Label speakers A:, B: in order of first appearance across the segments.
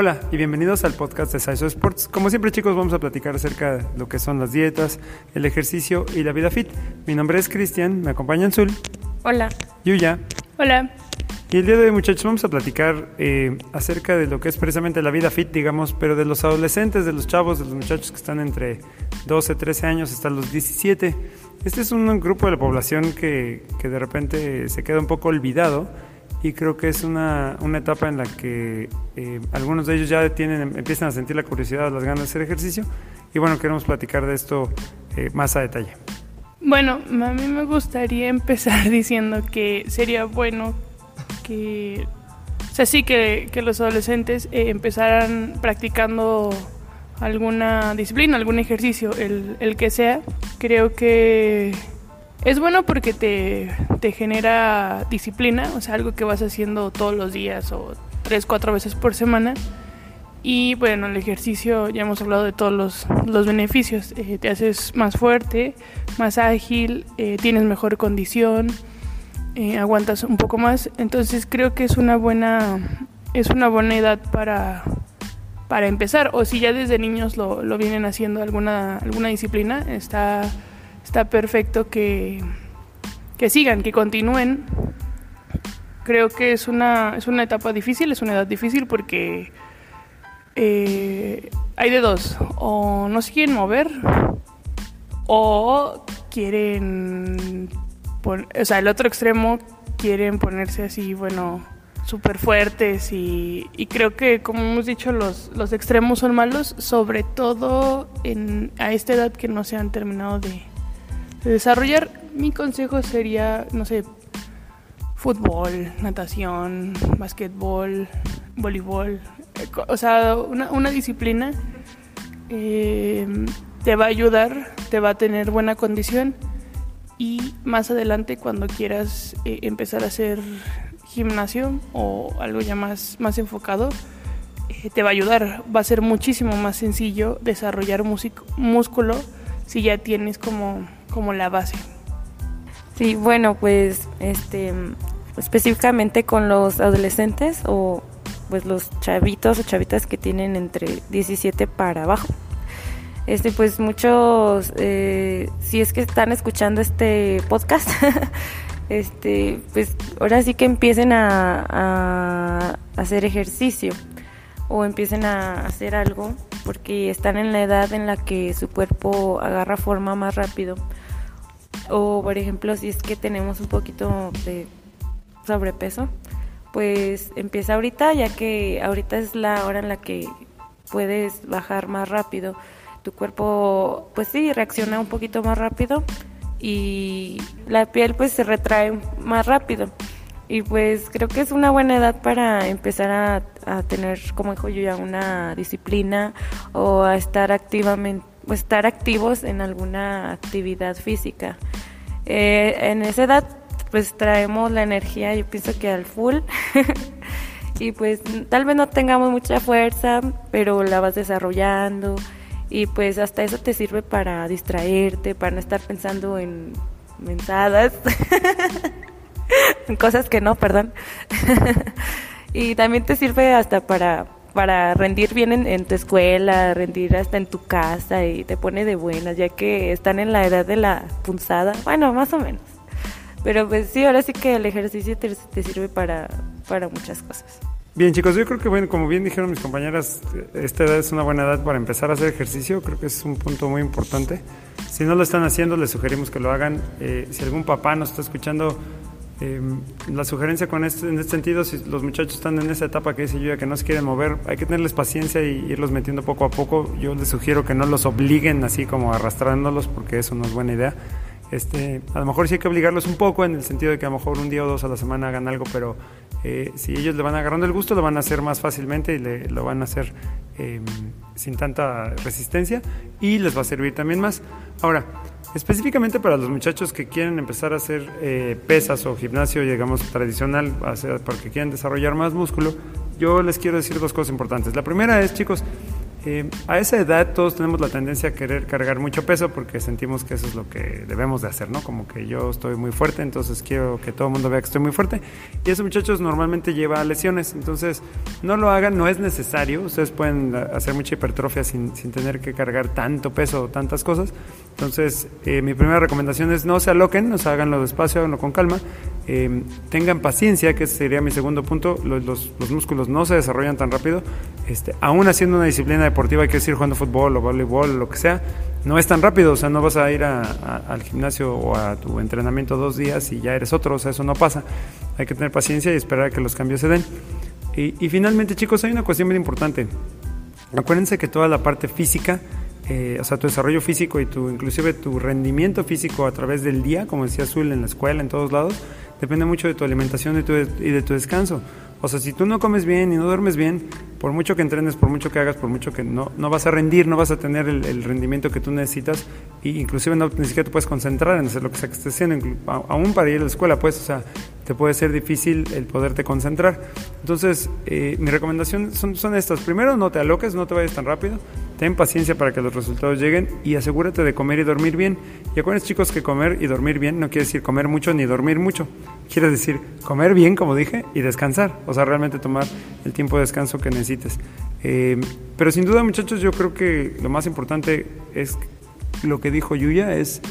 A: Hola y bienvenidos al podcast de Saiso Sports. Como siempre chicos vamos a platicar acerca de lo que son las dietas, el ejercicio y la vida fit. Mi nombre es Cristian, me acompaña Zul.
B: Hola.
A: Yuya.
B: Hola.
A: Y el día de hoy muchachos vamos a platicar eh, acerca de lo que es precisamente la vida fit, digamos, pero de los adolescentes, de los chavos, de los muchachos que están entre 12, 13 años hasta los 17. Este es un grupo de la población que, que de repente se queda un poco olvidado y creo que es una, una etapa en la que eh, algunos de ellos ya tienen, empiezan a sentir la curiosidad, las ganas de hacer ejercicio y bueno, queremos platicar de esto eh, más a detalle.
B: Bueno, a mí me gustaría empezar diciendo que sería bueno que, o sea, sí que, que los adolescentes eh, empezaran practicando alguna disciplina, algún ejercicio, el, el que sea. Creo que es bueno porque te, te, genera disciplina, o sea, algo que vas haciendo todos los días o tres, cuatro veces por semana. Y bueno, el ejercicio, ya hemos hablado de todos los, los beneficios. Eh, te haces más fuerte, más ágil, eh, tienes mejor condición, eh, aguantas un poco más. Entonces creo que es una buena, es una buena edad para, para empezar. O si ya desde niños lo, lo vienen haciendo alguna, alguna disciplina, está está perfecto que, que sigan, que continúen. Creo que es una, es una etapa difícil, es una edad difícil porque eh, hay de dos, o no se quieren mover o quieren, o sea, el otro extremo quieren ponerse así, bueno, súper fuertes y, y, creo que, como hemos dicho, los, los extremos son malos, sobre todo en, a esta edad que no se han terminado de, de desarrollar, mi consejo sería, no sé, fútbol, natación, básquetbol, voleibol, o sea, una, disciplina eh, te va a ayudar, te va a tener buena condición y más adelante cuando quieras eh, empezar a hacer gimnasio o algo ya más, más enfocado, eh, te va a ayudar, va a ser muchísimo más sencillo desarrollar músculo si ya tienes como como la base.
C: Sí, bueno, pues este específicamente con los adolescentes o pues los chavitos o chavitas que tienen entre 17 para abajo. Este, pues muchos, eh, si es que están escuchando este podcast, este, pues ahora sí que empiecen a, a, hacer ejercicio o empiecen a hacer algo porque están en la edad en la que su cuerpo agarra forma más rápido o por ejemplo si es que tenemos un poquito de sobrepeso, pues empieza ahorita ya que ahorita es la hora en la que puedes bajar más rápido. Tu cuerpo pues sí reacciona un poquito más rápido y la piel pues se retrae más rápido. Y pues creo que es una buena edad para empezar a, a tener, como dijo yo ya, una disciplina o a estar activamente pues, estar activos en alguna actividad física. Eh, en esa edad pues traemos la energía, yo pienso que al full. y pues tal vez no tengamos mucha fuerza, pero la vas desarrollando y pues hasta eso te sirve para distraerte, para no estar pensando en mensadas, en cosas que no, perdón. y también te sirve hasta para para rendir bien en, tu escuela, rendir hasta en tu casa y te pone de buenas, ya que están en la edad de la punzada, bueno, más o menos. Pero pues sí, ahora sí que el ejercicio te, sirve para, para muchas cosas.
A: Bien chicos, yo creo que bueno, como bien dijeron mis compañeras, esta edad es una buena edad para empezar a hacer ejercicio, creo que es un punto muy importante. Si no lo están haciendo, les sugerimos que lo hagan. Eh, si algún papá nos está escuchando, eh, la sugerencia con este, en este sentido, si los muchachos están en esa etapa que dice yo que no se quieren mover, hay que tenerles paciencia y irlos metiendo poco a poco. Yo les sugiero que no los obliguen así como arrastrándolos porque eso no es buena idea. Este, a lo mejor sí hay que obligarlos un poco en el sentido de que a lo mejor un día o dos a la semana hagan algo, pero eh, si ellos le van agarrando el gusto, lo van a hacer más fácilmente y lo van a hacer eh, sin tanta resistencia y les va a servir también más. Ahora, específicamente para los muchachos que quieren empezar a hacer eh, pesas o gimnasio, digamos, tradicional, porque quieren desarrollar más músculo, yo les quiero decir dos cosas importantes. La primera es, chicos, Eh, a esa edad todos tenemos la tendencia a querer cargar mucho peso porque sentimos que eso es lo que debemos de hacer, ¿no? Como que yo estoy muy fuerte, entonces quiero que todo el mundo vea que estoy muy fuerte. Y eso muchachos normalmente lleva a lesiones, entonces no lo hagan, no es necesario. Ustedes pueden hacer mucha hipertrofia sin, sin tener que cargar tanto peso o tantas cosas. Entonces eh, mi primera recomendación es no se aloquen, o sea, háganlo despacio, háganlo con calma. Eh, tengan paciencia, que ese sería mi segundo punto. Los, los, los músculos no se desarrollan tan rápido. Este, aún haciendo una disciplina deportiva, hay que decir jugando fútbol o voleibol lo que sea, no es tan rápido, o sea, no vas a ir a, a, al gimnasio o a tu entrenamiento dos días y ya eres otro, o sea, eso no pasa. Hay que tener paciencia y esperar a que los cambios se den. Y, y finalmente, chicos, hay una cuestión muy importante. Acuérdense que toda la parte física, eh, o sea, tu desarrollo físico y tu, inclusive tu rendimiento físico a través del día, como decía Azul en la escuela, en todos lados, depende mucho de tu alimentación y, de tu descanso. O sea, si tú no comes bien y no duermes bien, por mucho que entrenes, por mucho que hagas, por mucho que no, no vas a rendir, no vas a tener el, el rendimiento que tú necesitas, e inclusive no, ni siquiera te puedes concentrar en hacer lo que sea que estés haciendo, aún para ir a la escuela, pues, o sea, te puede ser difícil el poderte concentrar. Entonces, eh, mi recomendación son, son estas. Primero, no te aloques, no te vayas tan rápido. Ten paciencia para que los resultados lleguen y asegúrate de comer y dormir bien. Y acuérdense chicos que comer y dormir bien no quiere decir comer mucho ni dormir mucho. Quiere decir comer bien, como dije, y descansar. O sea, realmente tomar el tiempo de descanso que necesites. Eh, pero sin duda muchachos, yo creo que lo más importante es lo que dijo Yuya, es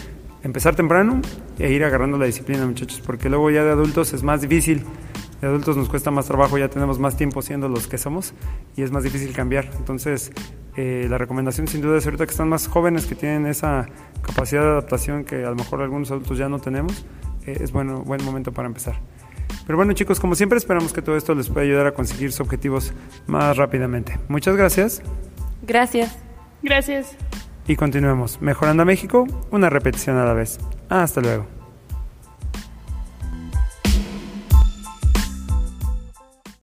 A: empezar temprano e ir agarrando la disciplina muchachos, porque luego ya de adultos es más difícil de adultos nos cuesta más trabajo, ya tenemos más tiempo siendo los que somos y es más difícil cambiar. Entonces, eh, la recomendación sin duda es ahorita que están más jóvenes, que tienen esa capacidad de adaptación que a lo mejor algunos adultos ya no tenemos, eh, es bueno, buen momento para empezar. Pero bueno chicos, como siempre esperamos que todo esto les pueda ayudar a conseguir sus objetivos más rápidamente. Muchas gracias.
C: Gracias.
B: Gracias.
A: Y continuemos. Mejorando a México, una repetición a la vez. Hasta luego.